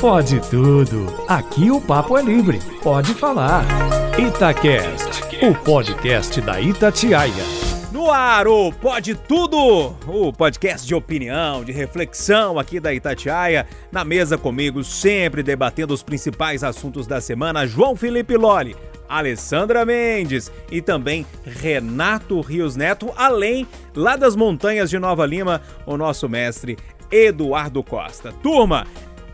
Pode tudo. Aqui o papo é livre. Pode falar. Itacast, o podcast da Itatiaia. No ar, o Pode Tudo, o podcast de opinião, de reflexão aqui da Itatiaia. Na mesa comigo, sempre debatendo os principais assuntos da semana, João Felipe Loli, Alessandra Mendes e também Renato Rios Neto, além lá das montanhas de Nova Lima, o nosso mestre Eduardo Costa. Turma,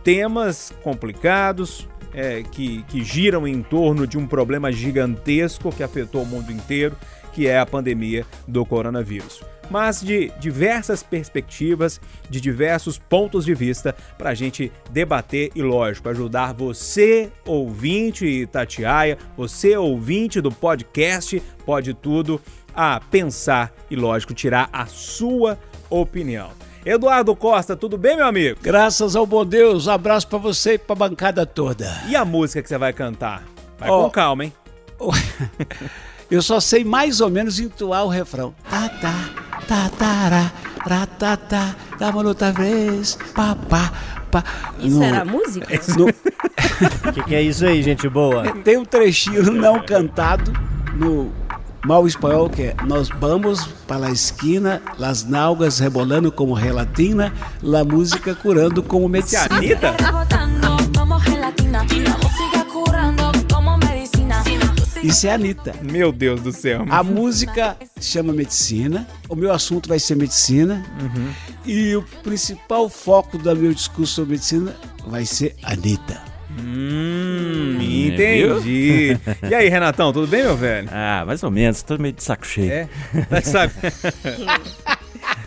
temas complicados, é, que, que giram em torno de um problema gigantesco que afetou o mundo inteiro, que é a pandemia do coronavírus. Mas de diversas perspectivas, de diversos pontos de vista, para a gente debater e, lógico, ajudar você, ouvinte Itatiaia, você, ouvinte do podcast Pode Tudo, a pensar e, lógico, tirar a sua opinião. Eduardo Costa, tudo bem, meu amigo? Graças ao bom Deus, um abraço para você e pra bancada toda. E a música que você vai cantar? Vai oh, com calma, hein? Eu só sei mais ou menos entoar o refrão. Tá, tá, tá, tará, ratatá, dá uma outra vez, papá, pá. Isso no, era a música? O que, que é isso aí, gente boa? Tem um trechinho não cantado no mal espanhol que é nós vamos para a esquina, las nalgas rebolando como relatina, la música curando como medicina. Anitta? Isso é a Anitta. Meu Deus do céu. A música chama medicina, o meu assunto vai ser medicina, uhum. e o principal foco do meu discurso sobre medicina vai ser Anitta. Entendi. e aí, Renatão, tudo bem, meu velho? Ah, mais ou menos, tô meio de saco cheio. É? Tá de saco...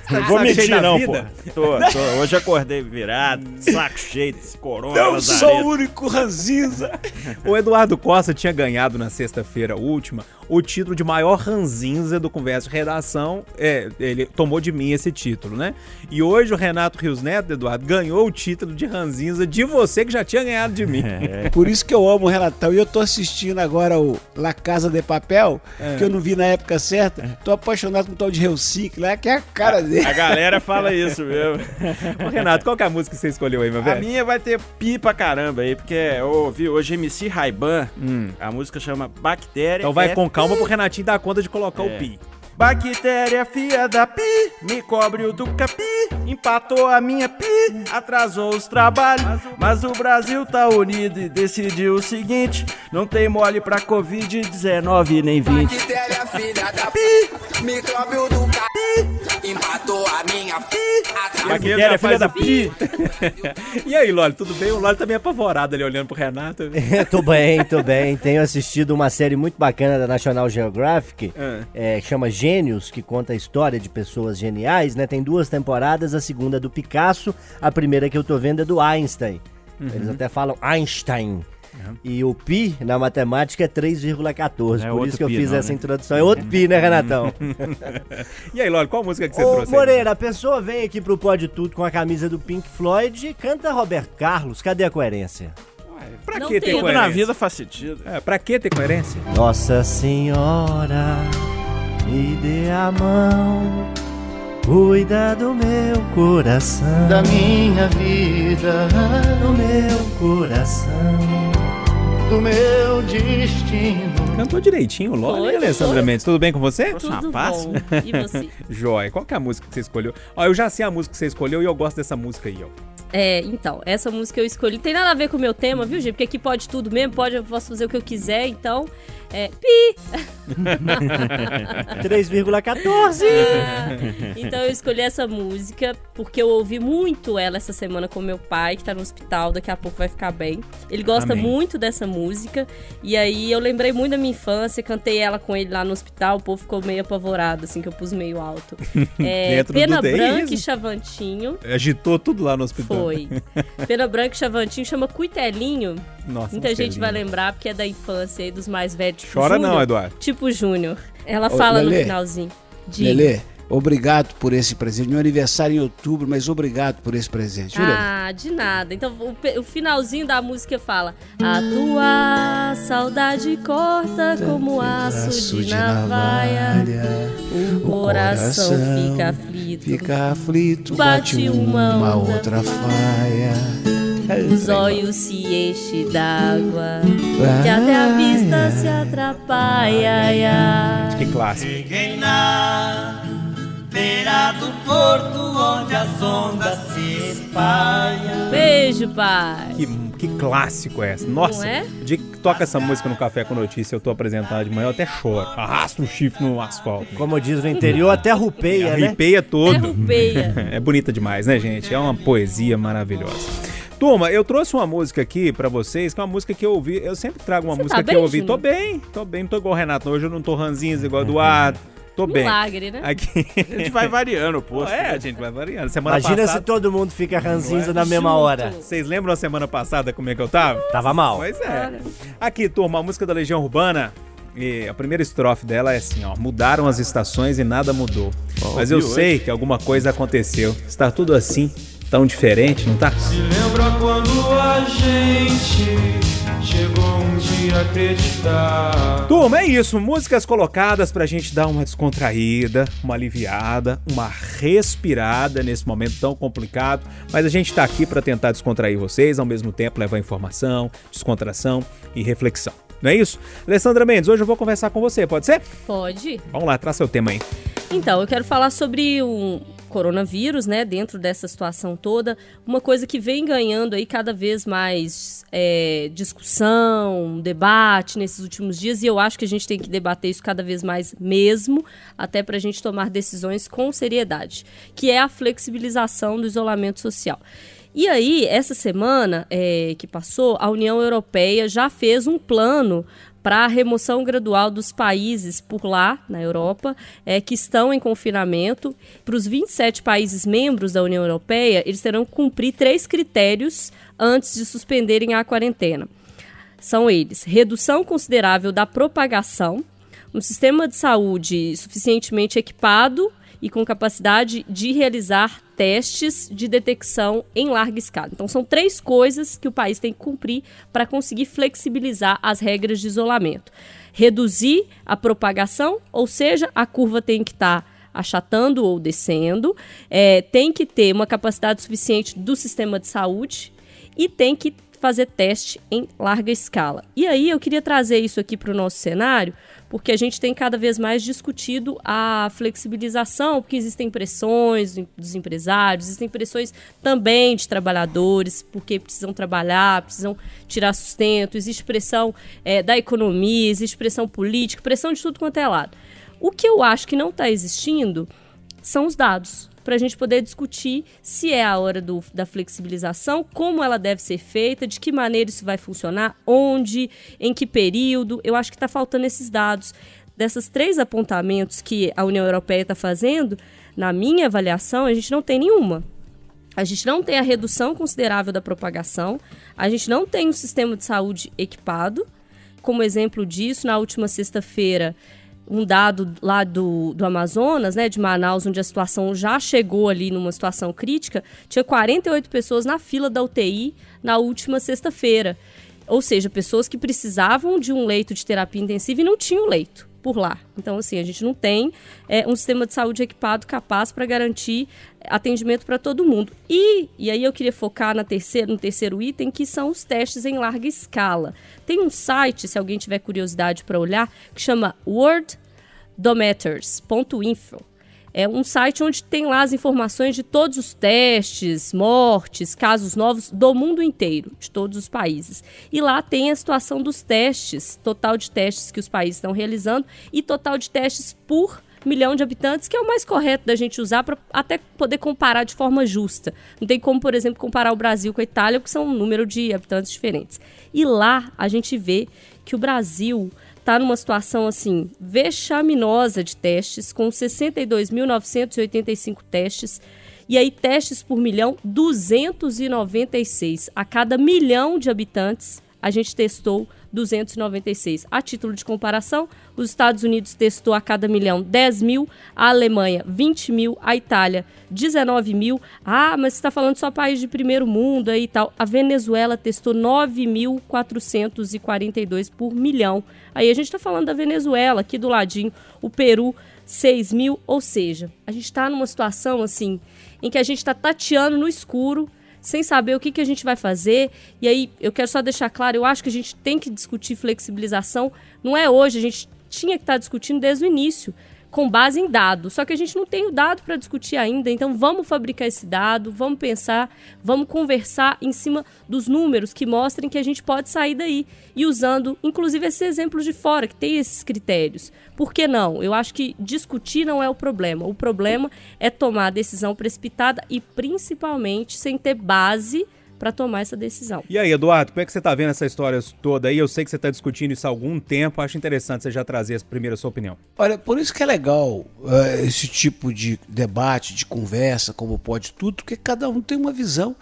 Tá não vou mentir, não, pô. Tô, tô, hoje acordei virado, saco cheio desse corona. Eu sou o único ranzinza. o Eduardo Costa tinha ganhado na sexta-feira última o título de maior ranzinza do Conversa de Redação. É, ele tomou de mim esse título, né? E hoje o Renato Rios Neto, Eduardo, ganhou o título de ranzinza de você que já tinha ganhado de mim. É. Por isso que eu amo o Renatão. E eu tô assistindo agora o La Casa de Papel, é. que eu não vi na época certa. Tô apaixonado com o tal de Helsinki lá, que é a cara dele. A galera fala isso mesmo. Ô, Renato, qual que é a música que você escolheu aí, meu velho? A minha vai ter pi pra caramba aí, porque eu ouvi hoje MC Raiban, hum. a música chama Bactéria. Então vai F com calma pro Renatinho dar conta de colocar é. o pi. Bactéria fia da pi, me cobre o do capi, empatou a minha pi, atrasou os trabalhos. Mas o Brasil tá unido e decidiu o seguinte: não tem mole pra Covid-19 nem 20. Bactéria filha da pi, me cobre o do capi, empatou a minha pi, atrasou Bactéria filha da pi. e aí, Loli, tudo bem? O Loli tá meio apavorado ali olhando pro Renato. tô bem, tô bem. Tenho assistido uma série muito bacana da National Geographic, é. É, que chama Gênios, que conta a história de pessoas geniais, né? Tem duas temporadas, a segunda é do Picasso, a primeira que eu tô vendo é do Einstein. Uhum. Eles até falam Einstein. Uhum. E o pi na matemática é 3,14. É por isso que eu pi, fiz não, essa né? introdução. É outro pi, né, Renatão? e aí, Lolo, qual música que você Ô, trouxe? Moreira, aí? a pessoa vem aqui pro Pode Tudo com a camisa do Pink Floyd e canta Roberto Carlos. Cadê a coerência? Pra não que ter coerência? na vida faz sentido. É, pra que ter coerência? Nossa Senhora me dê a mão, cuida do meu coração, da minha vida, do meu coração, do meu destino. Cantou direitinho, Lola e Alessandra foi. Mendes. Tudo bem com você? Tudo Rapaz. bom. E você? Joia. Qual que é a música que você escolheu? Ó, eu já sei a música que você escolheu e eu gosto dessa música aí, ó. É, então, essa música eu escolhi. Tem nada a ver com o meu tema, viu, gente? Porque aqui pode tudo mesmo, pode, eu posso fazer o que eu quiser, então. É. Pi! 3,14! Ah, então eu escolhi essa música porque eu ouvi muito ela essa semana com meu pai, que tá no hospital, daqui a pouco vai ficar bem. Ele gosta Amém. muito dessa música. E aí eu lembrei muito da minha infância, cantei ela com ele lá no hospital, o povo ficou meio apavorado, assim, que eu pus meio alto. É, Pena Branca e Chavantinho. Agitou tudo lá no hospital. Foi. Pena Branca e Chavantinho chama Cuitelinho. Nossa, Muita gente vai lembrar porque é da infância e dos mais velhos. Tipo Chora Júnior, não, Eduardo. Tipo Júnior. Ela Ô, fala Lelê, no finalzinho. Lelê, obrigado por esse presente. Meu aniversário em outubro, mas obrigado por esse presente. Viu, ah, de nada. Então o, o, finalzinho da música fala: A tua saudade corta como aço de, de navalha. navalha. O, coração, coração, fica aflito. Fica aflito, bate, bate uma, uma outra faia. os olhos se enchem d'água, que até a vista se atrapalha. Que clássico. Beira do porto onde as ondas se espalham. Beijo, pai. Que, que clássico é essa? Nossa, Não é? o dia que toca essa música no Café com Notícia, eu tô apresentando de manhã, eu até choro. Arrasta um chifre no asfalto. Como diz no interior, até rupeia, né? Arrepeia É todo. rupeia. É bonita demais, né, gente? É uma poesia maravilhosa. Turma, eu trouxe uma música aqui pra vocês, que é uma música que eu ouvi. Eu sempre trago uma Você música tá que bem, eu ouvi. Júnior? Tô bem, tô bem, não tô igual o Renato. Hoje eu não tô ranzinhos igual o Eduardo. Tô bem. Milagre, né? Aqui. A gente vai variando o posto. É, a gente vai variando. Semana Imagina passada. se todo mundo fica ranzinza na mesma Junto. hora. Vocês lembram a semana passada como é que eu tava? Tava mal. Pois é. Aqui, turma, a música da Legião Urbana. E a primeira estrofe dela é assim, ó. Mudaram as estações e nada mudou. Mas eu sei que alguma coisa aconteceu. Está tudo assim, tão diferente, não tá? Se lembra quando a gente chegou acreditar? Turma, é isso. Músicas colocadas pra gente dar uma descontraída, uma aliviada, uma respirada nesse momento tão complicado. Mas a gente tá aqui pra tentar descontrair vocês, ao mesmo tempo levar informação, descontração e reflexão. Não é isso? Alessandra Mendes, hoje eu vou conversar com você, pode ser? Pode. Vamos lá, traz seu tema aí. Então, eu quero falar sobre o coronavírus, né? Dentro dessa situação toda, uma coisa que vem ganhando aí cada vez mais é, discussão, debate nesses últimos dias, e eu acho que a gente tem que debater isso cada vez mais mesmo, até para a gente tomar decisões com seriedade, que é a flexibilização do isolamento social. E aí, essa semana é, que passou, a União Europeia já fez um plano para a remoção gradual dos países por lá, na Europa, é, que estão em confinamento. Para os 27 países membros da União Europeia, eles terão que cumprir três critérios antes de suspenderem a quarentena. São eles: redução considerável da propagação, um sistema de saúde suficientemente equipado e com capacidade de realizar testes de detecção em larga escala. Então, são três coisas que o país tem que cumprir para conseguir flexibilizar as regras de isolamento: reduzir a propagação, ou seja, a curva tem que estar. achatando ou descendo, é, tem que ter uma capacidade suficiente do sistema de saúde e tem que fazer teste em larga escala. E aí eu queria trazer isso aqui para o nosso cenário, porque a gente tem cada vez mais discutido a flexibilização, porque existem pressões dos empresários, existem pressões também de trabalhadores, porque precisam trabalhar, precisam tirar sustento, existe pressão é, da economia, existe pressão política, pressão de tudo quanto é lado. O que eu acho que não está existindo são os dados para a gente poder discutir se é a hora do, da flexibilização, como ela deve ser feita, de que maneira isso vai funcionar, onde, em que período. Eu acho que está faltando esses dados. Dessas três apontamentos que a União Europeia está fazendo, na minha avaliação, a gente não tem nenhuma. A gente não tem a redução considerável da propagação, a gente não tem um sistema de saúde equipado. Como exemplo disso, na última sexta-feira, um dado lá do, do Amazonas, né, de Manaus, onde a situação já chegou ali numa situação crítica, tinha 48 pessoas na fila da UTI na última sexta-feira. Ou seja, pessoas que precisavam de um leito de terapia intensiva e não tinham leito por lá. Então, assim, a gente não tem é, um sistema de saúde equipado capaz para garantir atendimento para todo mundo. E, e aí eu queria focar na terceira, no terceiro item, que são os testes em larga escala. Tem um site, se alguém tiver curiosidade para olhar, que chama worlddometers.info. É um site onde tem lá as informações de todos os testes, mortes, casos novos do mundo inteiro, de todos os países. E lá tem a situação dos testes, total de testes que os países estão realizando e total de testes por milhão de habitantes, que é o mais correto da gente usar para até poder comparar de forma justa. Não tem como, por exemplo, comparar o Brasil com a Itália, porque são um número de habitantes diferentes. E lá a gente vê que o Brasil está numa situação assim vexaminosa de testes, com 62.985 testes. E aí, testes por milhão, 296. A cada milhão de habitantes, a gente testou 296. A título de comparação, os Estados Unidos testou a cada milhão 10 mil, a Alemanha 20 mil, a Itália 19 mil. Ah, mas você está falando só país de primeiro mundo aí e tal. A Venezuela testou 9.442 por milhão. Aí a gente está falando da Venezuela, aqui do ladinho. O Peru, 6 mil. Ou seja, a gente está numa situação assim em que a gente está tateando no escuro sem saber o que, que a gente vai fazer. E aí, eu quero só deixar claro, eu acho que a gente tem que discutir flexibilização. Não é hoje, a gente tinha que estar discutindo desde o início com base em dados. Só que a gente não tem o dado para discutir ainda, então vamos fabricar esse dado, vamos pensar, vamos conversar em cima dos números que mostrem que a gente pode sair daí e usando, inclusive, esses exemplos de fora que tem esses critérios. Por que não? Eu acho que discutir não é o problema. O problema é tomar decisão precipitada e principalmente sem ter base para tomar essa decisão. E aí, Eduardo, como é que você está vendo essa história toda aí? Eu sei que você está discutindo isso há algum tempo, acho interessante você já trazer essa primeira sua opinião. Olha, por isso que é legal uh, esse tipo de debate, de conversa, como pode tudo, porque cada um tem uma visão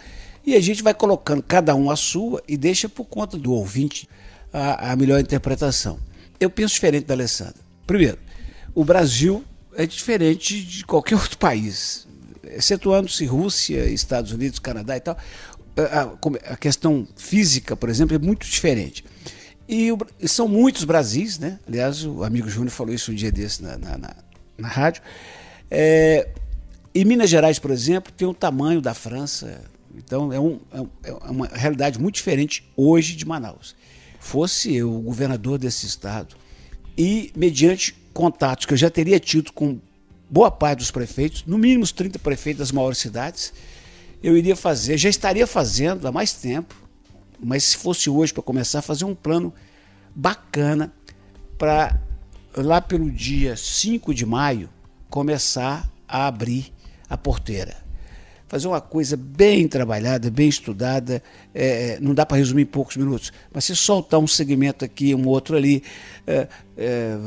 e a gente vai colocando cada um a sua e deixa por conta do ouvinte a, a melhor interpretação. Eu penso diferente da Alessandra. Primeiro, o Brasil é diferente de qualquer outro país, excetuando-se Rússia, Estados Unidos, Canadá e tal a, a questão física, por exemplo, é muito diferente. E o, são muitos Brasis, né? Aliás, o amigo Júnior falou isso um dia desse na, na, na, na rádio. É, e Minas Gerais, por exemplo, tem o tamanho da França. Então é, um, é, é uma realidade muito diferente hoje de Manaus. Fosse eu o governador desse estado e, mediante contatos que eu já teria tido com boa parte dos prefeitos, no mínimo os 30 prefeitos das maiores cidades, eu iria fazer, já estaria fazendo há mais tempo, mas se fosse hoje para começar, fazer um plano bacana para lá pelo dia 5 de maio começar a abrir a porteira. Fazer uma coisa bem trabalhada, bem estudada, é, não dá para resumir em poucos minutos, mas se soltar um segmento aqui, um outro ali, é, é,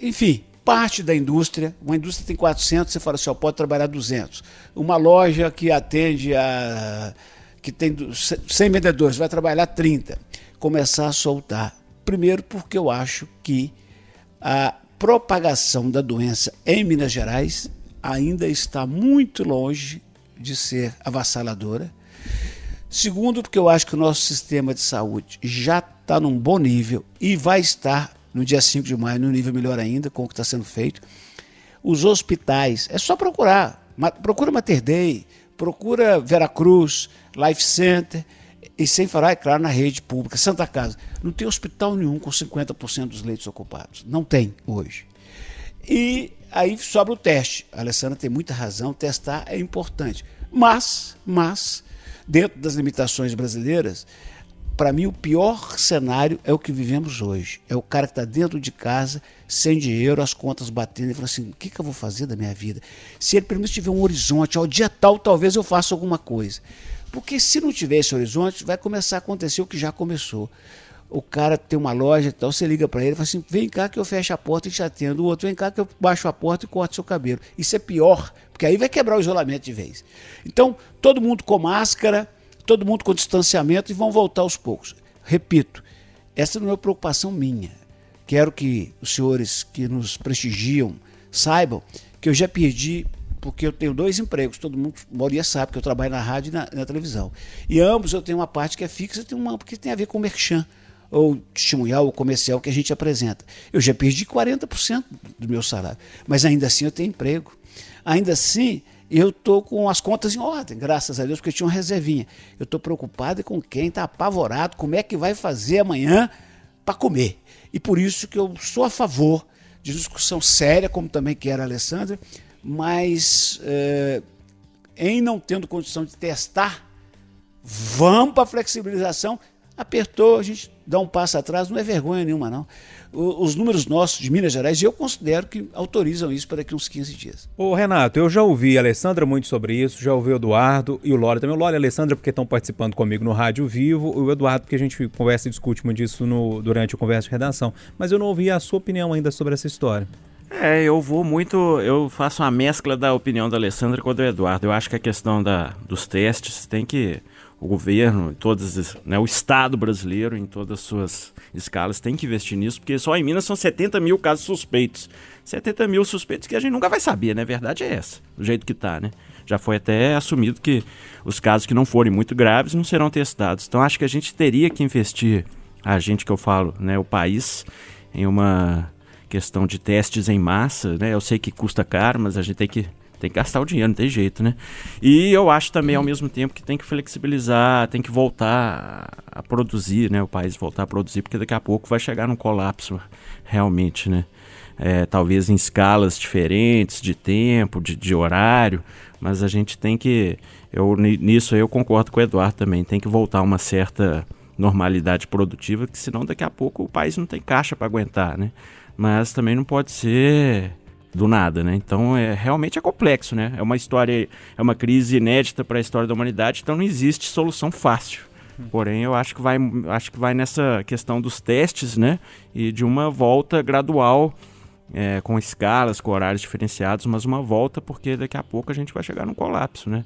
enfim, parte da indústria, uma indústria tem 400, você fala assim, ó, pode trabalhar 200. Uma loja que atende a que tem 100 vendedores, vai trabalhar 30. Começar a soltar. Primeiro porque eu acho que a propagação da doença em Minas Gerais ainda está muito longe de ser avassaladora. Segundo, porque eu acho que o nosso sistema de saúde já está num bom nível e vai estar no dia 5 de maio, no nível melhor ainda, com o que está sendo feito. Os hospitais, é só procurar. Procura Mater Dei, procura Veracruz, Life Center, e sem falar, é claro, na rede pública. Santa Casa, não tem hospital nenhum com 50% dos leitos ocupados. Não tem hoje. E aí sobra o teste. A Alessandra tem muita razão, testar é importante. Mas, mas, dentro das limitações brasileiras, para mim, o pior cenário é o que vivemos hoje. É o cara que está dentro de casa, sem dinheiro, as contas batendo, e fala assim: o que, que eu vou fazer da minha vida? Se ele pelo menos tiver um horizonte, ao dia tal, talvez eu faça alguma coisa. Porque se não tiver esse horizonte, vai começar a acontecer o que já começou. O cara tem uma loja e tal, você liga para ele e fala assim: vem cá que eu fecho a porta e te atendo. O outro, vem cá que eu baixo a porta e corto seu cabelo. Isso é pior, porque aí vai quebrar o isolamento de vez. Então, todo mundo com máscara todo mundo com distanciamento e vão voltar aos poucos. Repito, essa não é uma preocupação minha. Quero que os senhores que nos prestigiam saibam que eu já perdi, porque eu tenho dois empregos, todo mundo, a sabe que eu trabalho na rádio e na, na televisão. E ambos eu tenho uma parte que é fixa e uma que tem a ver com o merchan, ou testemunhal, ou comercial que a gente apresenta. Eu já perdi 40% do meu salário, mas ainda assim eu tenho emprego. Ainda assim, eu estou com as contas em ordem, graças a Deus, porque tinha uma reservinha. Eu estou preocupado com quem está apavorado, como é que vai fazer amanhã para comer. E por isso que eu sou a favor de discussão séria, como também quer a Alessandra, mas é, em não tendo condição de testar, vamos para a flexibilização. Apertou, a gente dá um passo atrás, não é vergonha nenhuma, não os números nossos de Minas Gerais, eu considero que autorizam isso para daqui uns 15 dias. Ô Renato, eu já ouvi a Alessandra muito sobre isso, já ouvi o Eduardo e o Lore também. O Lore e a Alessandra porque estão participando comigo no Rádio Vivo, e o Eduardo porque a gente conversa e discute muito disso no, durante o Conversa de Redação. Mas eu não ouvi a sua opinião ainda sobre essa história. É, eu vou muito. Eu faço uma mescla da opinião da Alessandra com a do Eduardo. Eu acho que a questão da, dos testes tem que o governo, todas, né, o Estado brasileiro, em todas as suas escalas, tem que investir nisso, porque só em Minas são 70 mil casos suspeitos. 70 mil suspeitos que a gente nunca vai saber, né? A verdade é essa, do jeito que está, né? Já foi até assumido que os casos que não forem muito graves não serão testados. Então acho que a gente teria que investir, a gente que eu falo, né, o país, em uma questão de testes em massa, né? Eu sei que custa caro, mas a gente tem que tem que gastar o dinheiro, não tem jeito, né? E eu acho também, ao mesmo tempo, que tem que flexibilizar, tem que voltar a produzir, né? O país voltar a produzir, porque daqui a pouco vai chegar num colapso, realmente, né? É, talvez em escalas diferentes de tempo, de, de horário, mas a gente tem que. Eu, nisso eu concordo com o Eduardo também, tem que voltar a uma certa normalidade produtiva, que senão daqui a pouco o país não tem caixa para aguentar, né? Mas também não pode ser do nada, né? Então é realmente é complexo, né? É uma história, é uma crise inédita para a história da humanidade, então não existe solução fácil. Porém, eu acho que vai, acho que vai nessa questão dos testes, né? E de uma volta gradual, é, com escalas, com horários diferenciados, mas uma volta porque daqui a pouco a gente vai chegar num colapso, né?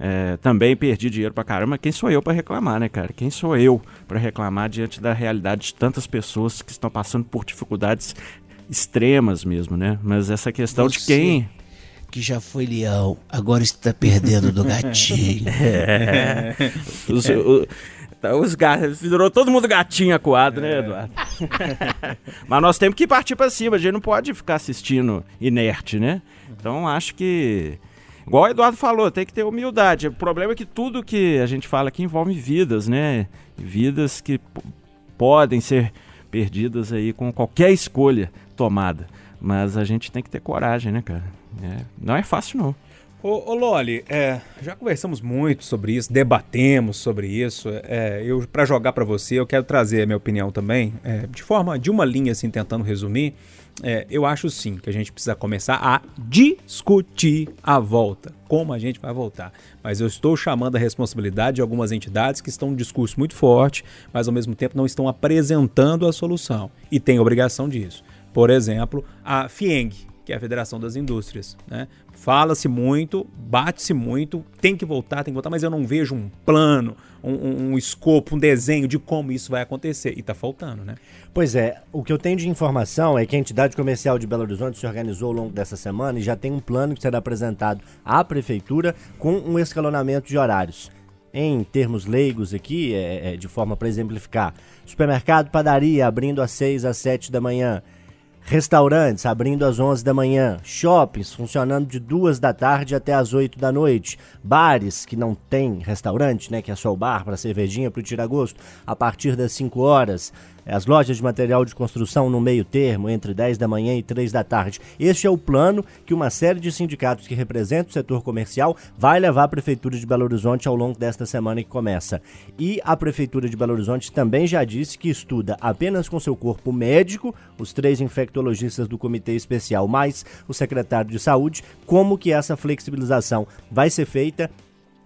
É, também perdi dinheiro pra caramba. Quem sou eu para reclamar, né, cara? Quem sou eu para reclamar diante da realidade de tantas pessoas que estão passando por dificuldades extremas mesmo, né? Mas essa questão Você, de quem. Que já foi leão, agora está perdendo do gatinho. é. Os, o, tá, os gatos, virou todo mundo gatinho acuado, né, Eduardo? Mas nós temos que partir para cima, a gente não pode ficar assistindo inerte, né? Então acho que Igual o Eduardo falou, tem que ter humildade. O problema é que tudo que a gente fala aqui envolve vidas, né? Vidas que podem ser perdidas aí com qualquer escolha tomada. Mas a gente tem que ter coragem, né, cara? É, não é fácil, não. Ô, ô Loli, é, já conversamos muito sobre isso, debatemos sobre isso. É, eu para jogar para você, eu quero trazer a minha opinião também, é, de forma de uma linha assim, tentando resumir é, eu acho sim que a gente precisa começar a discutir a volta, como a gente vai voltar. Mas eu estou chamando a responsabilidade de algumas entidades que estão um discurso muito forte, mas ao mesmo tempo não estão apresentando a solução e têm obrigação disso. Por exemplo, a FIENG, que é a Federação das Indústrias. Né? Fala-se muito, bate-se muito, tem que voltar, tem que voltar, mas eu não vejo um plano, um, um, um escopo, um desenho de como isso vai acontecer. E está faltando, né? Pois é, o que eu tenho de informação é que a entidade comercial de Belo Horizonte se organizou ao longo dessa semana e já tem um plano que será apresentado à prefeitura com um escalonamento de horários em termos leigos aqui, é, é, de forma para exemplificar, supermercado, padaria abrindo às 6 às 7 da manhã, Restaurantes abrindo às 11 da manhã, shoppings funcionando de 2 da tarde até às 8 da noite, bares que não tem restaurante, né, que é só o bar para cervejinha para o tiragosto, a partir das 5 horas, as lojas de material de construção no meio termo, entre 10 da manhã e 3 da tarde. Este é o plano que uma série de sindicatos que representam o setor comercial vai levar à Prefeitura de Belo Horizonte ao longo desta semana que começa. E a Prefeitura de Belo Horizonte também já disse que estuda apenas com seu corpo médico, os três infectologistas do Comitê Especial, mais o secretário de Saúde, como que essa flexibilização vai ser feita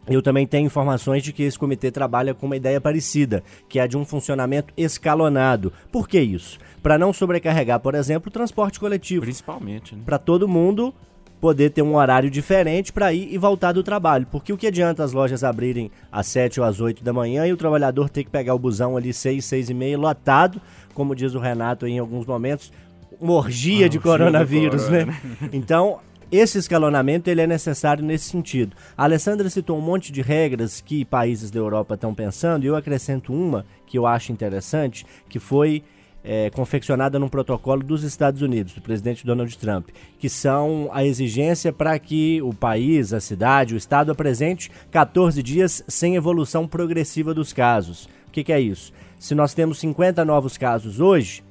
eu também tenho informações de que esse comitê trabalha com uma ideia parecida, que é a de um funcionamento escalonado. Por que isso? Para não sobrecarregar, por exemplo, o transporte coletivo. Principalmente. Né? Para todo mundo poder ter um horário diferente para ir e voltar do trabalho. Porque o que adianta as lojas abrirem às 7 ou às 8 da manhã e o trabalhador ter que pegar o busão ali 6, 6 e meia, lotado, como diz o Renato em alguns momentos, uma orgia ah, de coronavírus, né? Então, esse escalonamento ele é necessário nesse sentido. A Alessandra citou um monte de regras que países da Europa estão pensando, e eu acrescento uma que eu acho interessante, que foi é, confeccionada num protocolo dos Estados Unidos, do presidente Donald Trump, que são a exigência para que o país, a cidade, o estado apresente 14 dias sem evolução progressiva dos casos. O que, que é isso? Se nós temos 50 novos casos hoje,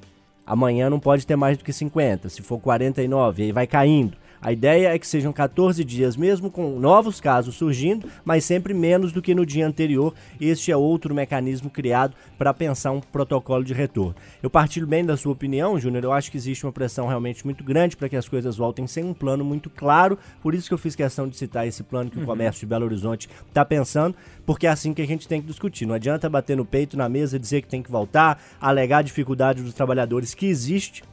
amanhã não pode ter mais do que 50. Se for 49, aí vai caindo. A ideia é que sejam 14 dias, mesmo com novos casos surgindo, mas sempre menos do que no dia anterior. Este é outro mecanismo criado para pensar um protocolo de retorno. Eu partilho bem da sua opinião, Júnior. Eu acho que existe uma pressão realmente muito grande para que as coisas voltem sem um plano muito claro. Por isso que eu fiz questão de citar esse plano que o uhum. comércio de Belo Horizonte está pensando, porque é assim que a gente tem que discutir. Não adianta bater no peito na mesa e dizer que tem que voltar, alegar a dificuldade dos trabalhadores que existe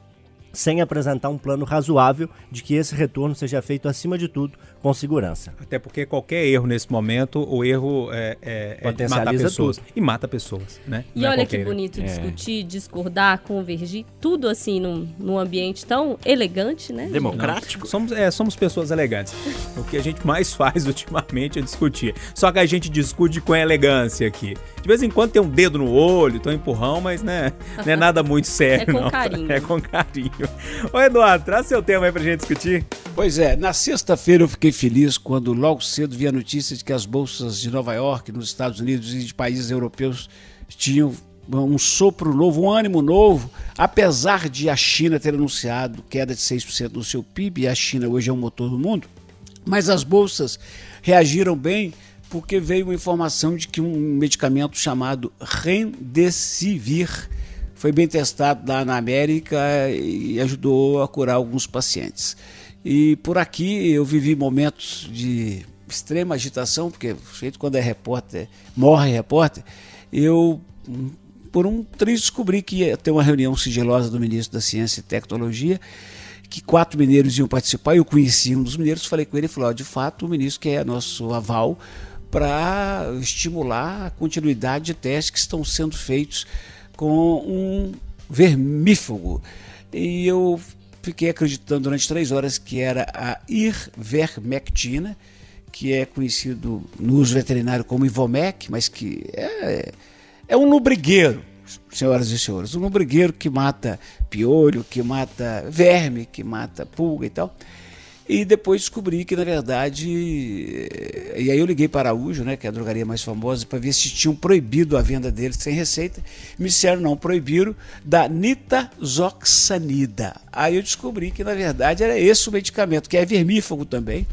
sem apresentar um plano razoável de que esse retorno seja feito, acima de tudo, com segurança. Até porque qualquer erro nesse momento, o erro é, é, é matar pessoas. Tudo. E mata pessoas, né? E Não é olha é que bonito discutir, discordar, convergir, tudo assim num, num ambiente tão elegante, né? Democrático. Somos, é, somos pessoas elegantes. o que a gente mais faz ultimamente é discutir. Só que a gente discute com elegância aqui. De vez em quando tem um dedo no olho, tem um empurrão, mas né, não é nada muito sério. é com não. carinho. É com carinho. Ô Eduardo, traz seu tema aí pra gente discutir. Pois é, na sexta-feira eu fiquei feliz quando logo cedo vi a notícia de que as bolsas de Nova York, nos Estados Unidos e de países europeus tinham um sopro novo, um ânimo novo, apesar de a China ter anunciado queda de 6% no seu PIB, e a China hoje é o motor do mundo, mas as bolsas reagiram bem porque veio uma informação de que um medicamento chamado Remdesivir foi bem testado lá na América e ajudou a curar alguns pacientes. E por aqui eu vivi momentos de extrema agitação, porque feito quando é repórter, morre repórter, eu por um triz descobri que ia ter uma reunião sigilosa do ministro da Ciência e Tecnologia, que quatro mineiros iam participar, eu conheci um dos mineiros, falei com ele e falei, ó, de fato o ministro quer nosso aval para estimular a continuidade de testes que estão sendo feitos com um vermífugo. E eu fiquei acreditando durante três horas que era a irvermectina, que é conhecido no uso veterinário como Ivomec, mas que é, é um lubrigueiro, senhoras e senhores, um lubrigueiro que mata piolho, que mata verme, que mata pulga e tal. E depois descobri que, na verdade. E aí eu liguei para Araújo, né, que é a drogaria mais famosa, para ver se tinham proibido a venda deles sem receita. Me disseram não, proibiram da nitazoxanida. Aí eu descobri que, na verdade, era esse o medicamento, que é vermífugo também,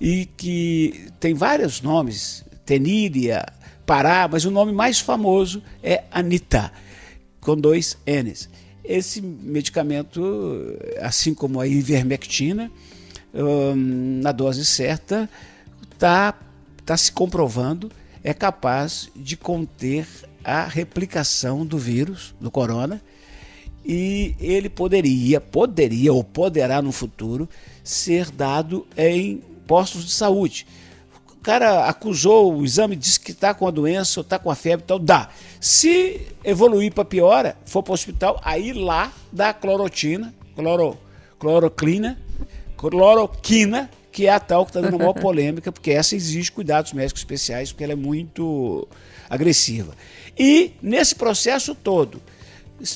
e que tem vários nomes, teníria, pará, mas o nome mais famoso é Anita, com dois N's. Esse medicamento, assim como a ivermectina, na dose certa, está tá se comprovando, é capaz de conter a replicação do vírus, do corona, e ele poderia, poderia ou poderá no futuro ser dado em postos de saúde. O cara acusou o exame, disse que está com a doença ou está com a febre, então dá. Se evoluir para piora, for para o hospital, aí lá dá clorotina, cloro, cloroclina, cloroquina, que é a tal que está dando a maior polêmica, porque essa exige cuidados médicos especiais, porque ela é muito agressiva. E nesse processo todo,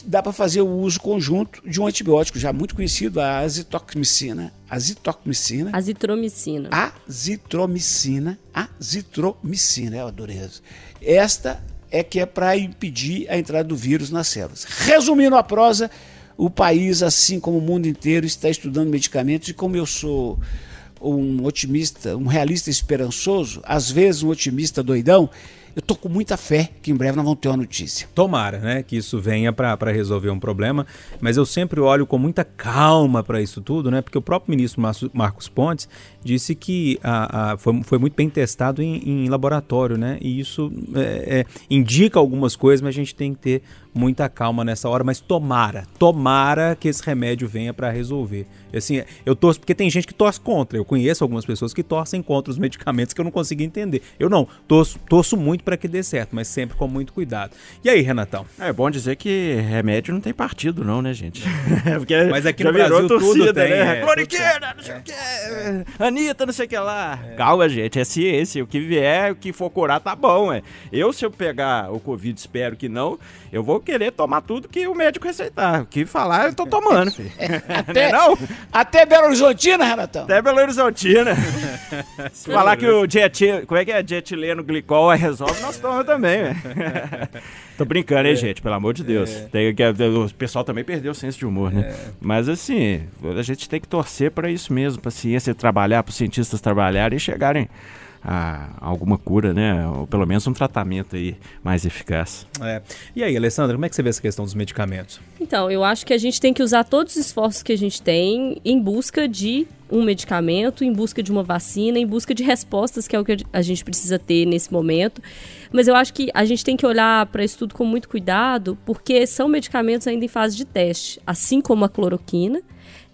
dá para fazer o uso conjunto de um antibiótico já muito conhecido, a azitocmicina. Azitocmicina. Azitromicina. Azitromicina. Azitromicina, é a dureza. Esta é que é para impedir a entrada do vírus nas células. Resumindo a prosa, o país, assim como o mundo inteiro, está estudando medicamentos e como eu sou um otimista, um realista esperançoso, às vezes um otimista doidão, eu tô com muita fé que em breve nós vamos ter uma notícia. Tomara, né, que isso venha para resolver um problema, mas eu sempre olho com muita calma para isso tudo, né, porque o próprio ministro Marcos Pontes disse que a, a, foi, foi, muito bem testado em, em laboratório, né, e isso é, é, indica algumas coisas, mas a gente tem que ter muita calma nessa hora, mas tomara, tomara que esse remédio venha para resolver. Assim, eu torço porque tem gente que torce contra. Eu conheço algumas pessoas que torcem contra os medicamentos que eu não consigo entender. Eu não, torço, torço muito para que dê certo, mas sempre com muito cuidado. E aí, Renatão? É bom dizer que remédio não tem partido não, né, gente? porque mas aqui no Brasil torcida, tudo tem, né? É, Cloriqueira, não sei é. o que, é. Anitta, não sei o que lá. É. Calma, gente, é ciência. O que vier, o que for curar, tá bom, é. Eu, se eu pegar o Covid, espero que não, eu vou querer tomar tudo que o médico receitar. O que falar, eu tô tomando. até, não? até Belo Horizontina, Renatão? Até Belo Horizontina. Se falar que o jet, como é que é dietileno glicol resolve, nós tomamos também, velho. Tô brincando, hein, é. gente? Pelo amor de Deus. É. Tem, o pessoal também perdeu o senso de humor, né? É. Mas assim, a gente tem que torcer para isso mesmo, pra ciência trabalhar, para os cientistas trabalharem e chegarem a, alguma cura, né? Ou pelo menos um tratamento aí mais eficaz. É. E aí, Alessandra, como é que você vê essa questão dos medicamentos? Então, eu acho que a gente tem que usar todos os esforços que a gente tem em busca de um medicamento, em busca de uma vacina, em busca de respostas, que é o que a gente precisa ter nesse momento. Mas eu acho que a gente tem que olhar para isso tudo com muito cuidado, porque são medicamentos ainda em fase de teste, assim como a cloroquina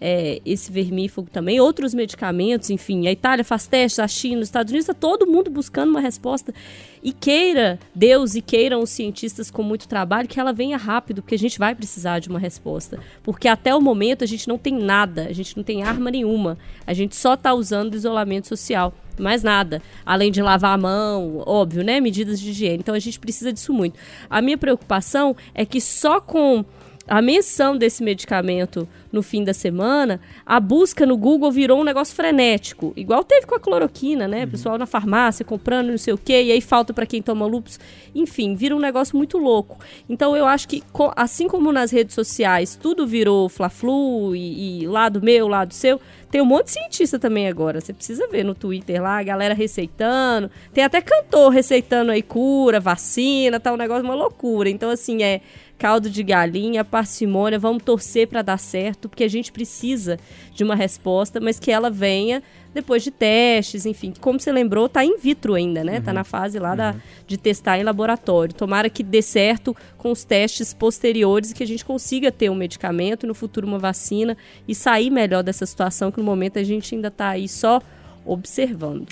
é, esse vermífugo também, outros medicamentos, enfim. A Itália faz testes, a China, os Estados Unidos, está todo mundo buscando uma resposta. E queira Deus e queiram os cientistas com muito trabalho que ela venha rápido, porque a gente vai precisar de uma resposta. Porque até o momento a gente não tem nada, a gente não tem arma nenhuma. A gente só está usando isolamento social mais nada. Além de lavar a mão, óbvio, né? Medidas de higiene. Então a gente precisa disso muito. A minha preocupação é que só com a menção desse medicamento no fim da semana, a busca no Google virou um negócio frenético. Igual teve com a cloroquina, né? Uhum. Pessoal na farmácia comprando não sei o quê, e aí falta para quem toma lupus. Enfim, vira um negócio muito louco. Então eu acho que, assim como nas redes sociais tudo virou fla-flu e, e lado meu, lado seu, tem um monte de cientista também agora. Você precisa ver no Twitter lá, a galera receitando. Tem até cantor receitando aí cura, vacina, tá um negócio uma loucura. Então, assim, é caldo de galinha, parcimônia, vamos torcer para dar certo, porque a gente precisa de uma resposta, mas que ela venha depois de testes, enfim. Como você lembrou, está in vitro ainda, né? Está uhum. na fase lá uhum. da, de testar em laboratório. Tomara que dê certo com os testes posteriores e que a gente consiga ter um medicamento, no futuro uma vacina e sair melhor dessa situação que no momento a gente ainda está aí só observando.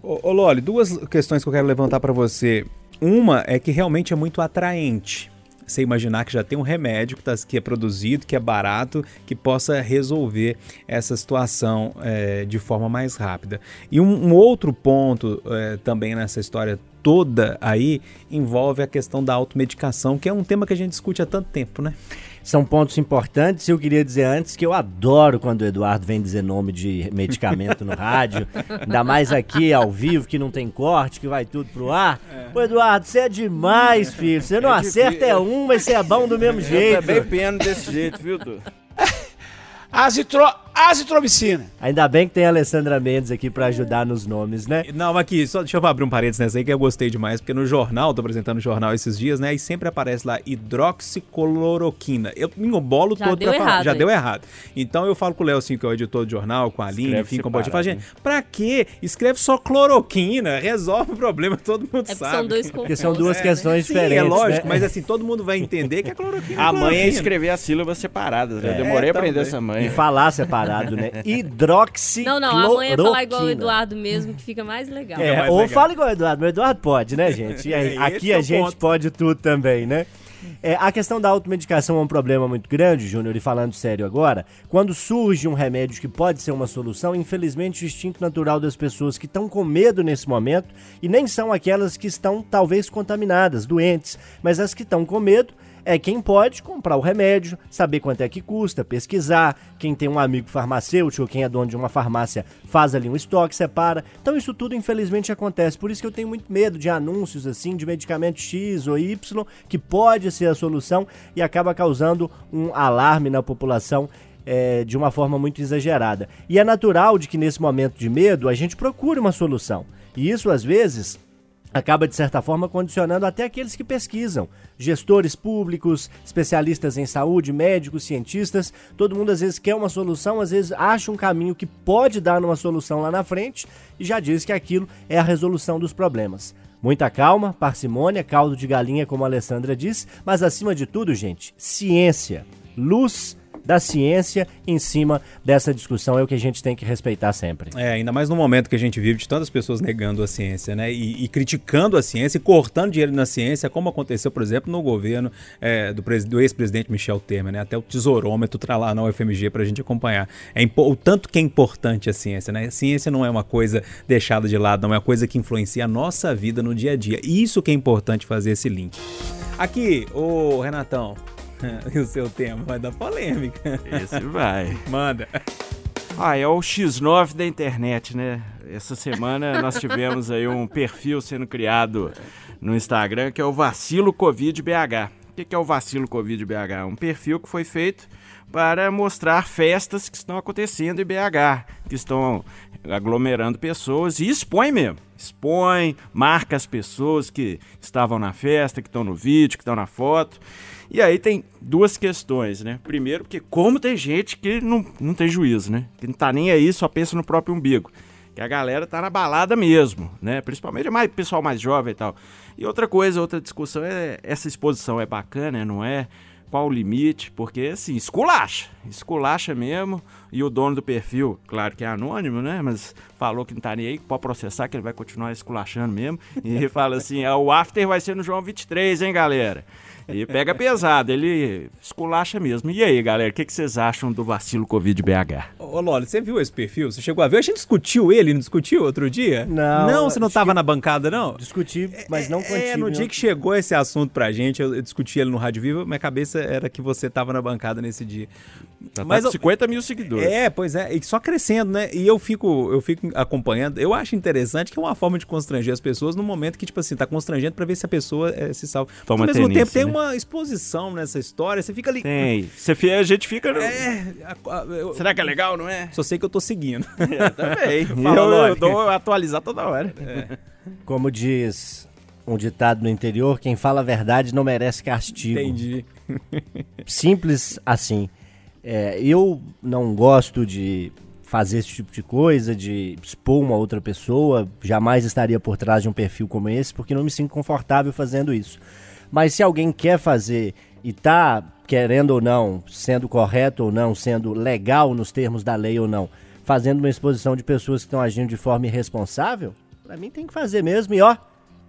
Ô, ô Loli, duas questões que eu quero levantar para você. Uma é que realmente é muito atraente você imaginar que já tem um remédio que, tá, que é produzido, que é barato, que possa resolver essa situação é, de forma mais rápida. E um, um outro ponto é, também nessa história toda aí envolve a questão da automedicação, que é um tema que a gente discute há tanto tempo, né? São pontos importantes. Eu queria dizer antes que eu adoro quando o Eduardo vem dizer nome de medicamento no rádio. Ainda mais aqui ao vivo, que não tem corte, que vai tudo pro ar. É. Ô, Eduardo, você é demais, filho. Você não é acerta é um, mas você é bom do mesmo jeito. Eu também peno desse jeito, viu, Du? Azitro azitromicina. Ainda bem que tem a Alessandra Mendes aqui para ajudar nos nomes, né? Não, aqui, só deixa eu abrir um parênteses nessa aí que eu gostei demais, porque no jornal, tô apresentando o jornal esses dias, né? E sempre aparece lá hidroxicloroquina. Eu me embolo Já todo deu pra errado, falar. Já hein? deu errado. Então eu falo com o Léo, assim, que é o editor do jornal, com a Aline, enfim, com o pode falar, gente, pra quê? Escreve só cloroquina, resolve o problema, todo mundo É porque sabe. são dois Porque são duas É, questões sim, diferentes. é lógico, né? mas assim, todo mundo vai entender que é cloroquina. A mãe é escrever as sílabas separadas, né? Eu demorei É, a aprender essa mãe. E falar separado, né? Hidroxicloroquina. Não, não, a mãe é falar igual o Eduardo mesmo, que fica mais legal. É, mais ou legal. fala igual o Eduardo, mas o Eduardo pode, né, gente? E aí, É, esse aqui é a gente ponto. pode tudo também, né? É, a questão da automedicação é um problema muito grande, Júnior, e falando sério agora, quando surge um remédio que pode ser uma solução, infelizmente o instinto natural das pessoas que estão com medo nesse momento, e nem são aquelas que estão talvez contaminadas, doentes, mas as que estão com medo, é quem pode comprar o remédio, saber quanto é que custa, pesquisar, quem tem um amigo farmacêutico, quem é dono de uma farmácia, faz ali um estoque, separa. Então isso tudo infelizmente acontece. Por isso que eu tenho muito medo de anúncios assim de medicamento X ou Y que pode ser a solução e acaba causando um alarme na população é, de uma forma muito exagerada. E é natural de que nesse momento de medo a gente procure uma solução. E isso às vezes acaba de certa forma condicionando até aqueles que pesquisam, gestores públicos, especialistas em saúde, médicos, cientistas, todo mundo às vezes quer uma solução, às vezes acha um caminho que pode dar uma solução lá na frente e já diz que aquilo é a resolução dos problemas. Muita calma, parcimônia, caldo de galinha, como a Alessandra diz, mas acima de tudo, gente, ciência, luz da ciência em cima dessa discussão é o que a gente tem que respeitar sempre. É, ainda mais no momento que a gente vive de tantas pessoas negando a ciência, né? E, e criticando a ciência e cortando dinheiro na ciência, como aconteceu, por exemplo, no governo é, do, do ex-presidente Michel Temer, né? Até o tesourômetro tá lá na UFMG pra gente acompanhar. É o tanto que é importante a ciência, né? A ciência não é uma coisa deixada de lado, não é uma coisa que influencia a nossa vida no dia a dia. Isso que é importante fazer esse link. Aqui, ô Renatão, e o seu tema vai dar polêmica. Esse vai. Manda. Ah, é o X9 da internet, né? Essa semana nós tivemos aí um perfil sendo criado no Instagram que é o Vacilo Covid BH. O que que é o Vacilo Covid BH? Um perfil que foi feito para mostrar festas que estão acontecendo em BH, que estão aglomerando pessoas e expõe mesmo. Expõe, marca as pessoas que estavam na festa, que estão no vídeo, que estão na foto. E aí tem duas questões, né? Primeiro, porque como tem gente que não, não tem juízo, né? Que não tá nem aí, só pensa no próprio umbigo. Que a galera tá na balada mesmo, né? Principalmente mais pessoal mais jovem e tal. E outra coisa, outra discussão é essa exposição é bacana, não é? Qual o limite? Porque assim, esculacha, esculacha mesmo. e o dono do perfil, claro que é anônimo, né? Mas falou que não tá nem aí, pode processar, que ele vai continuar esculachando mesmo. E fala assim: ah, o after vai ser no João 23, hein, galera? E pega pesado, ele esculacha mesmo. E aí, galera, o que, que vocês acham do vacilo Covid BH? Ô, Loli, você viu esse perfil? Você chegou a ver? A gente discutiu ele, não discutiu outro dia? Não. Não, você não acho tava que- na bancada, não? Discutir, mas não contigo. É, no dia que chegou esse assunto pra gente, eu, eu discuti ele no Rádio Viva, minha cabeça era que você tava na bancada nesse dia. Já Mas tá eu- com 50 mil seguidores. É, pois é, e só crescendo, né? E eu fico, eu fico acompanhando. Eu acho interessante que é uma forma de constranger as pessoas no momento que, tipo assim, tá constrangendo pra ver se a pessoa eh, se salva. Mas, Toma ao mesmo tempo tem né? Uma exposição nessa história, você fica ali. Tem. Você, fi- a gente fica. É, a- a- eu Será que é legal, não é? só sei que eu tô seguindo. Eu também. Fala, eu, eu Loli. dou atualizar toda hora. Como diz um ditado no interior, quem fala a verdade não merece castigo. Entendi. Simples assim. É, eu não gosto de fazer esse tipo de coisa, de expor uma outra pessoa. Jamais estaria por trás de um perfil como esse, porque não me sinto confortável fazendo isso. Mas se alguém quer fazer e tá querendo ou não, sendo correto ou não, sendo legal nos termos da lei ou não, fazendo uma exposição de pessoas que estão agindo de forma irresponsável, pra mim tem que fazer mesmo. E ó,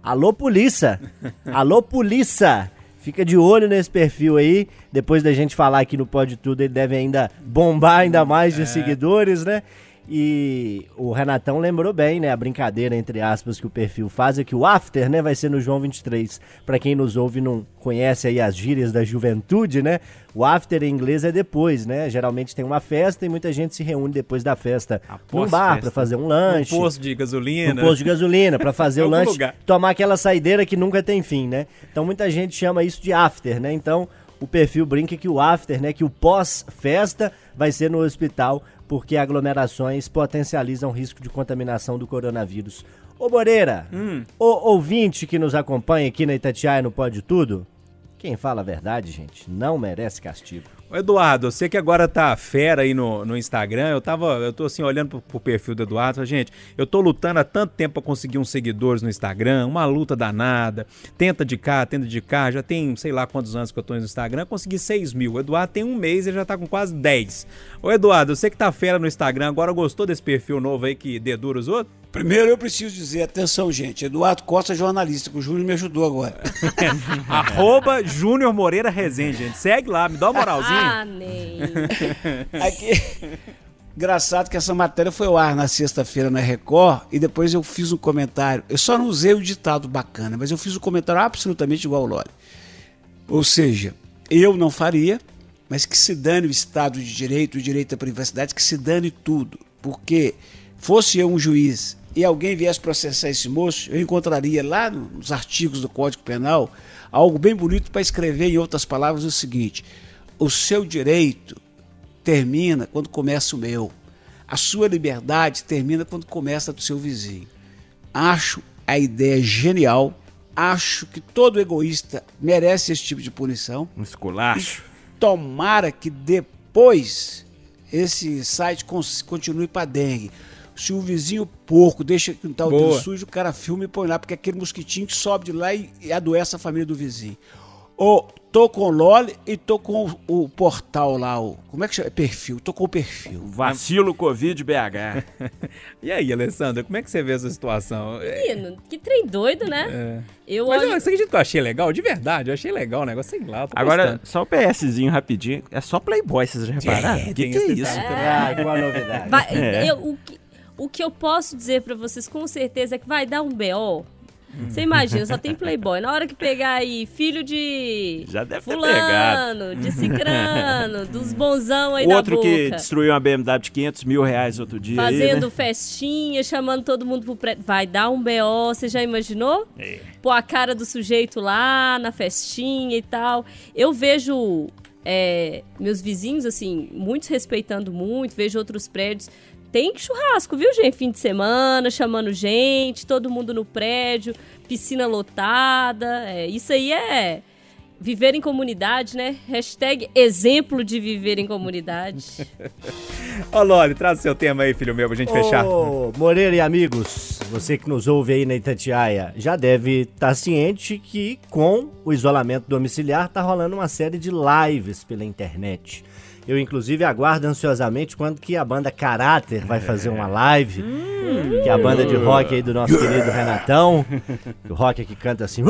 alô polícia! Alô polícia! Fica de olho nesse perfil aí. Depois da gente falar aqui no Pode Tudo, ele deve ainda bombar ainda mais de seguidores, né? E o Renatão lembrou bem, né? A brincadeira, entre aspas, que o perfil faz é que o after, né? Vai ser no João 23. Pra quem nos ouve e não conhece aí as gírias da juventude, né? O after em inglês é depois, né? Geralmente tem uma festa e muita gente se reúne depois da festa num Após bar festa. pra fazer um Um lanche posto de gasolina. no posto de gasolina pra fazer o lanche, lugar. tomar aquela saideira que nunca tem fim, né? Então muita gente chama isso de after, né? Então o perfil brinca que o after, né, que o pós-festa vai ser no hospital, porque aglomerações potencializam o risco de contaminação do coronavírus. Ô Moreira, Hum. o ouvinte que nos acompanha aqui na Itatiaia no Pode Tudo, quem fala a verdade, gente, não merece castigo. Eduardo, você que agora tá fera aí no, no Instagram, eu tava, eu tô assim olhando pro, pro perfil do Eduardo, gente, eu tô lutando há tanto tempo pra conseguir uns seguidores no Instagram, uma luta danada, tenta de cá, tenta de cá, já tem sei lá quantos anos que eu tô no Instagram, consegui 6 mil, o Eduardo tem um mês e já tá com quase 10. Ô Eduardo, você que tá fera no Instagram, agora gostou desse perfil novo aí que dedura os outros? Primeiro eu preciso dizer, atenção, gente, Eduardo Costa, jornalista, que o Júnior me ajudou agora. Arroba Júnior Moreira Rezende, gente, segue lá, me dá uma moralzinha. Ah, nem. Aqui. Engraçado que essa matéria foi ao ar na sexta-feira na Record e depois eu fiz um comentário. Eu só não usei o ditado bacana, mas eu fiz um comentário absolutamente igual ao Lore. Ou seja, eu não faria, mas que se dane o Estado de Direito, o direito à privacidade, que se dane tudo. Porque fosse eu um juiz e alguém viesse processar esse moço, eu encontraria lá nos artigos do Código Penal algo bem bonito para escrever em outras palavras o seguinte: o seu direito termina quando começa o meu. A sua liberdade termina quando começa a do seu vizinho. Acho a ideia genial. Acho que todo egoísta merece esse tipo de punição. Um esculacho. Tomara que depois esse site continue para dengue. Se o vizinho porco deixa que o Boa. dele sujo, o cara filma e põe lá, porque é aquele mosquitinho que sobe de lá e, e adoece a família do vizinho. Ou tô com o Loli e tô com o, o portal lá, o. Como é que chama? Perfil. Tô com o perfil. Vacilo Covid BH. E aí, Alessandra, como é que você vê essa situação? É, Menino, que trem doido, né? Eu Mas olho. eu, você acredita que eu achei legal? De verdade, eu achei legal o negócio, sei lá. Agora, gostando. só o PSzinho rapidinho. É só Playboy, vocês já repararam? É, que tem que é isso? detalhe. Ah, novidade? Vai- É. eu- o, que, o que eu posso dizer pra vocês com certeza é que vai dar um BO. Você imagina, só tem Playboy. Na hora que pegar aí, filho de. Já deve fulano, de cicrano, dos bonzão aí Outro da boca. que destruiu uma BMW de 500 mil reais outro dia. aí, Fazendo né? festinha, chamando todo mundo pro prédio. Vai dar um BO, você já imaginou? É. Pôr a cara do sujeito lá na festinha e tal. Eu vejo é, meus vizinhos, assim, muitos respeitando muito, vejo outros prédios. Tem churrasco, viu, gente? Fim de semana, chamando gente, todo mundo no prédio, piscina lotada. É, isso aí é viver em comunidade, né? Hashtag exemplo de viver em comunidade. Ô, Loli, traz o seu tema aí, filho meu, pra gente fechar. Ô, Moreira e amigos, você que nos ouve aí na Itatiaia, já deve estar ciente que com o isolamento domiciliar tá rolando uma série de lives pela internet. Eu, inclusive, aguardo ansiosamente quando que a banda Caráter vai fazer uma live. Que é a banda de rock aí do nosso querido Renatão. O rock que canta assim.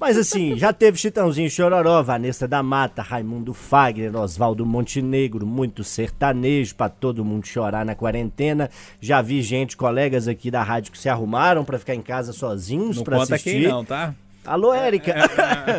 Mas assim, já teve Chitãozinho Chororó, Vanessa da Mata, Raimundo Fagner, Oswaldo Montenegro, muito sertanejo pra todo mundo chorar na quarentena. Já vi gente, colegas aqui da rádio que se arrumaram pra ficar em casa sozinhos Não pra conta assistir. quem não, tá? Alô, Érica!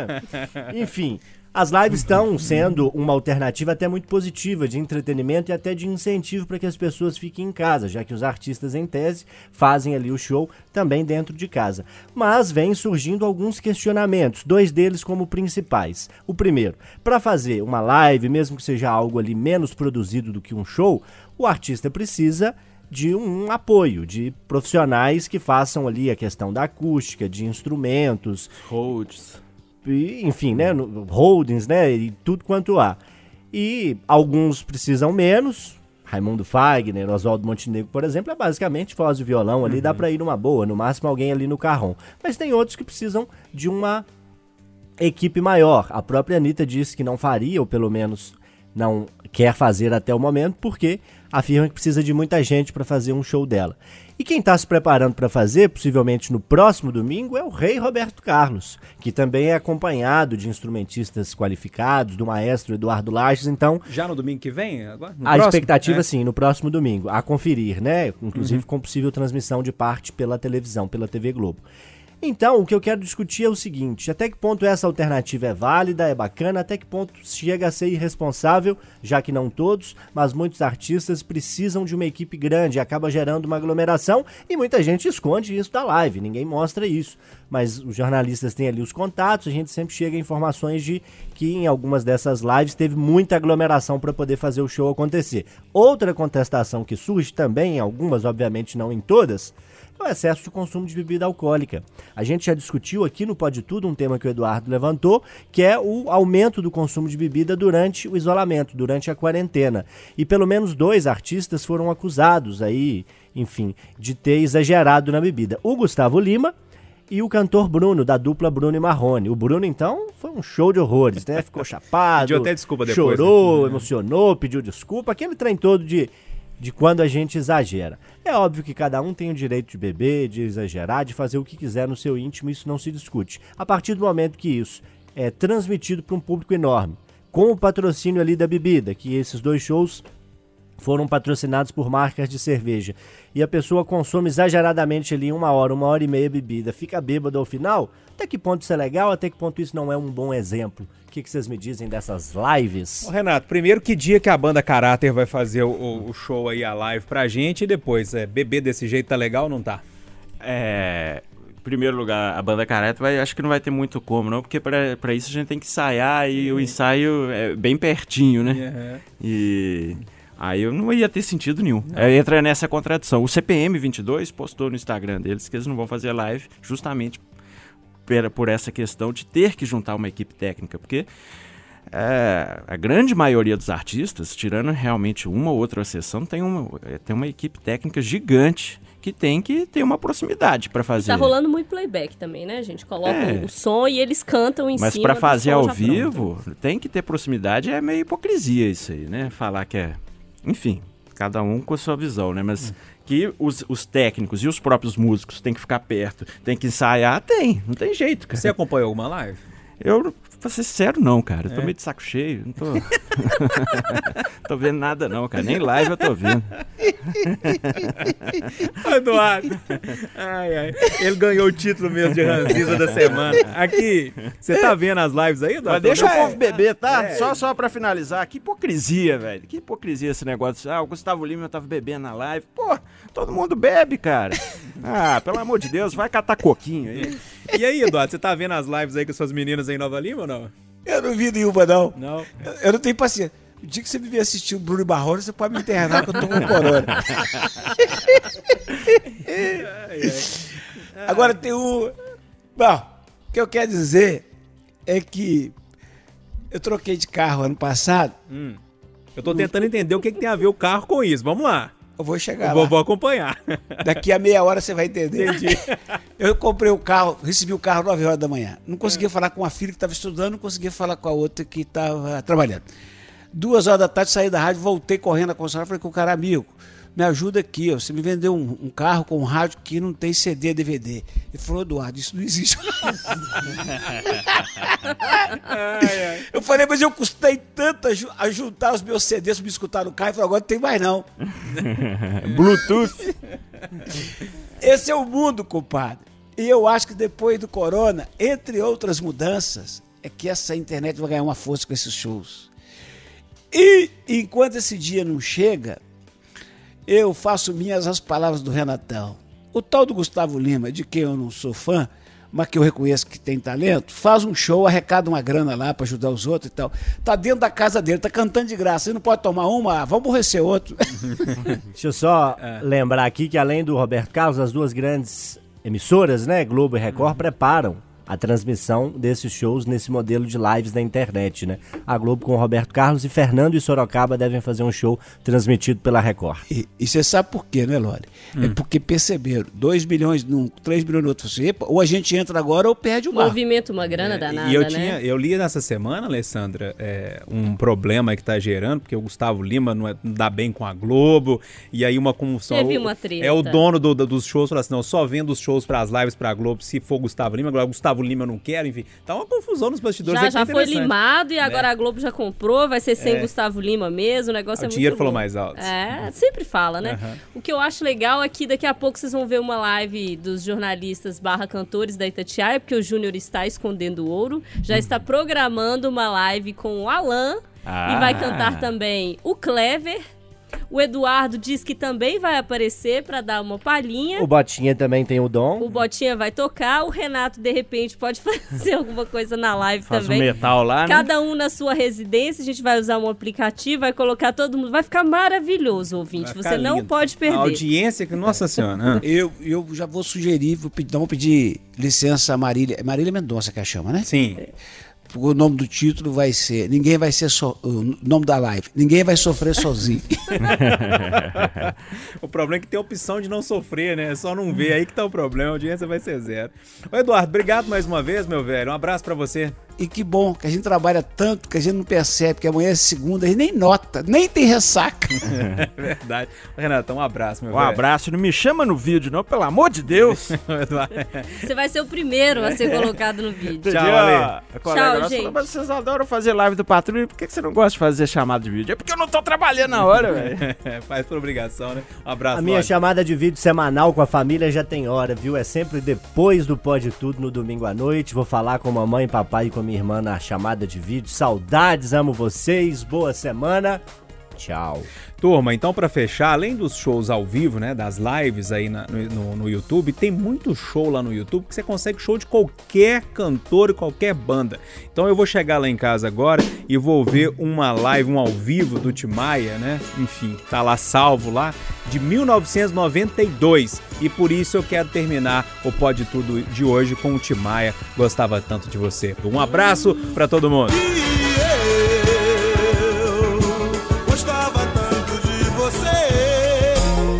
Enfim, as lives estão sendo uma alternativa até muito positiva de entretenimento e até de incentivo para que as pessoas fiquem em casa, já que os artistas, em tese, fazem ali o show também dentro de casa. Mas vem surgindo alguns questionamentos, dois deles como principais. O primeiro, para fazer uma live, mesmo que seja algo ali menos produzido do que um show, o artista precisa de um apoio, de profissionais que façam ali a questão da acústica, de instrumentos, Rhodes. Enfim, né, holdings, né, e tudo quanto há. E alguns precisam menos. Raimundo Fagner, Oswaldo Montenegro, por exemplo, é basicamente voz e violão ali, dá pra ir numa boa, no máximo alguém ali no carrão. Mas tem outros que precisam de uma equipe maior. A própria Anitta disse que não faria, ou pelo menos não quer fazer até o momento, porque afirma que precisa de muita gente para fazer um show dela. E quem está se preparando para fazer, possivelmente no próximo domingo, é o Rei Roberto Carlos, que também é acompanhado de instrumentistas qualificados, do maestro Eduardo Lages, então Já no domingo que vem? Agora? No a próximo? expectativa, É. sim, no próximo domingo, a conferir, né? Inclusive com possível transmissão de parte pela televisão, pela TV Globo. Então, o que eu quero discutir é o seguinte: até que ponto essa alternativa é válida, é bacana, até que ponto chega a ser irresponsável, já que não todos, mas muitos artistas precisam de uma equipe grande, acaba gerando uma aglomeração e muita gente esconde isso da live, ninguém mostra isso. Mas os jornalistas têm ali os contatos, a gente sempre chega a informações de que em algumas dessas lives teve muita aglomeração para poder fazer o show acontecer. Outra contestação que surge também, em algumas, obviamente não em todas, é o excesso de consumo de bebida alcoólica. A gente já discutiu aqui no Pode Tudo um tema que o Eduardo levantou, que é o aumento do consumo de bebida durante o isolamento, durante a quarentena. E pelo menos dois artistas foram acusados aí, enfim, de ter exagerado na bebida. O Gustavo Lima e o cantor Bruno, da dupla Bruno e Marrone. O Bruno, então, foi um show de horrores, né? Ficou chapado, Pediu até desculpa depois, chorou, né? emocionou, pediu desculpa, aquele trem todo de, de quando a gente exagera. É óbvio que cada um tem o direito de beber, de exagerar, de fazer o que quiser no seu íntimo, isso não se discute. A partir do momento que isso é transmitido para um público enorme, com o patrocínio ali da bebida, que esses dois shows foram patrocinados por marcas de cerveja e a pessoa consome exageradamente ali uma hora, uma hora e meia bebida, fica bêbado ao final, até que ponto isso é legal, até que ponto isso não é um bom exemplo? O que, que vocês me dizem dessas lives? Ô, Renato, primeiro que dia que a banda Caráter vai fazer o, o- o show aí, a live pra gente e depois, é, beber desse jeito tá legal ou não tá? É, em primeiro lugar, a banda careta vai, acho que não vai ter muito como, não, porque pra pra isso a gente tem que ensaiar e o ensaio é bem pertinho, né? E aí eu não ia ter sentido nenhum. É, entra nessa contradição. O CPM 22 postou no Instagram deles que eles não vão fazer live justamente por essa questão de ter que juntar uma equipe técnica, porque é, a grande maioria dos artistas, tirando realmente uma ou outra sessão, tem uma, é, tem uma equipe técnica gigante que tem que ter uma proximidade para fazer. Tá rolando muito playback também, né, gente? Colocam É. o som e eles cantam em Mas cima para do fazer ao vivo, tem que ter proximidade, é meio hipocrisia isso aí, né? Falar que é. Enfim, cada um com a sua visão, né? Mas que os, os técnicos e os próprios músicos têm que ficar perto, tem que ensaiar, tem, não tem jeito, cara. Você acompanhou alguma live? Eu, pra ser sincero, não, cara. Eu tô É? meio de saco cheio, não tô. tô vendo nada, não, cara. Nem live eu tô vendo. Eduardo. Ai, ai. Ele ganhou o título mesmo de Ranziza da semana. Aqui, você tá vendo as lives aí, Eduardo? Mas deixa o povo beber, tá? É. Só, só pra finalizar, que hipocrisia, velho. Que hipocrisia esse negócio. Ah, o Gustavo Lima tava bebendo na live. Pô, todo mundo bebe, cara. Ah, pelo amor de Deus, vai catar coquinho aí. E aí, Eduardo, você tá vendo as lives aí com suas meninas aí em Nova Lima ou não? Eu não vi nenhuma, não. Não. Eu, eu não tenho paciência. O dia que você me vir assistir o Bruno Barrone, você pode me internar que eu tô com corona. Agora tem o. Bom, o que eu quero dizer é que eu troquei de carro ano passado. Eu tô tentando entender o que, que tem a ver o carro com isso. Vamos lá. Eu vou chegar Eu lá. vou, acompanhar. Daqui a meia hora você vai entender. Entendi. Eu comprei o carro, recebi o carro 9 horas da manhã. Não conseguia falar com a filha que estava estudando, não conseguia falar com a outra que estava trabalhando. Duas horas da tarde saí da rádio, voltei correndo na concessionária, falei com o cara, amigo, me ajuda aqui, ó. Você me vendeu um, um carro com um rádio que não tem CD, DVD. Ele falou, Eduardo, isso não existe. Eu falei, mas eu custei tanto a, ju- a juntar os meus CDs para me escutar no carro. Ele falou, agora não tem mais não. Bluetooth. Esse é o mundo, compadre. E eu acho que depois do corona, entre outras mudanças, é que essa internet vai ganhar uma força com esses shows. E enquanto esse dia não chega, eu faço minhas as palavras do Renatão. O tal do Gustavo Lima, de quem eu não sou fã, mas que eu reconheço que tem talento, faz um show, arrecada uma grana lá para ajudar os outros e tal. Tá dentro da casa dele, tá cantando de graça. Ele não pode tomar uma, ah, vamos aborrecer outro. Deixa eu só lembrar aqui que além do Roberto Carlos, as duas grandes emissoras, né, Globo e Record, preparam a transmissão desses shows nesse modelo de lives da internet, né? A Globo com o Roberto Carlos e Fernando e Sorocaba devem fazer um show transmitido pela Record. E, você sabe por quê, né, Lore? É porque perceberam, 2 milhões num, 3 milhões no outro. Você, epa, ou a gente entra agora ou perde o barco. Movimento uma grana danada, e eu né? tinha, eu li nessa semana, Alessandra, é, um problema que tá gerando, porque o Gustavo Lima não, é- não dá bem com a Globo, e aí uma confusão. Teve uma treta. É o dono do- do- dos shows, falou assim: não, eu só vendo os shows pras lives pra Globo se for Gustavo Lima, agora Gustavo Lima eu não quero, enfim. Tá uma confusão nos bastidores. Já, que já foi limado e agora a Globo já comprou, vai ser sem É. Gustavo Lima mesmo, o negócio O é muito dinheiro falou mais alto. É, sempre fala, né? Aham. O que eu acho legal é que daqui a pouco vocês vão ver uma live dos jornalistas barra cantores da Itatiaia, porque o Júnior está escondendo o ouro, já está programando uma live com o Alan e vai Ah. cantar também o Clever. O Eduardo diz que também vai aparecer para dar uma palhinha. O Botinha também tem o dom. O Botinha vai tocar, o Renato, de repente, pode fazer alguma coisa na live Faz um também. metal lá, né? Cada um na sua residência, a gente vai usar um aplicativo, vai colocar todo mundo. Vai ficar maravilhoso, ouvinte. Vai Você ficar não lindo. pode A perder. audiência que, nossa senhora. ah. Eu, eu já vou sugerir, vou pedir, vamos pedir licença a Marília. É Marília Mendonça que a chama, né? Sim. O nome do título vai ser Ninguém vai ser so, o nome da live. Ninguém vai sofrer sozinho. o problema é que tem a opção de não sofrer, né? É só não ver aí que tá o problema, a audiência vai ser zero. Ô Eduardo, obrigado mais uma vez, meu velho. Um abraço pra você. E que bom que a gente trabalha tanto que a gente não percebe que amanhã é segunda, a gente nem nota, nem tem ressaca. É verdade. Renato, um abraço, meu Um velho. abraço, não me chama no vídeo, não, pelo amor de Deus. Eduardo. Você vai ser o primeiro a ser colocado no vídeo. Tchau? Ale. Tchau, nossa gente. falou, mas vocês adoram fazer live do Patrulha, por que que você não gosta de fazer chamada de vídeo? É porque eu não tô trabalhando na hora, velho. Faz por obrigação, né? Um abraço, A minha Lorde. chamada de vídeo semanal com a família já tem hora, viu? É sempre depois do Pode Tudo no domingo à noite. Vou falar com mamãe, papai e com minha irmã na chamada de vídeo. Saudades, amo vocês. Boa semana. Tchau. Turma, então pra fechar, além dos shows ao vivo, né, das lives aí na- no, no- YouTube, tem muito show lá no YouTube que você consegue show de qualquer cantor e qualquer banda. Então eu vou chegar lá em casa agora e vou ver uma live, um ao vivo do Timaya, né? Enfim, tá lá salvo lá, de 1992. E por isso eu quero terminar o Pode Tudo de hoje com o Timaya. Gostava tanto de você. Um abraço pra todo mundo. Eu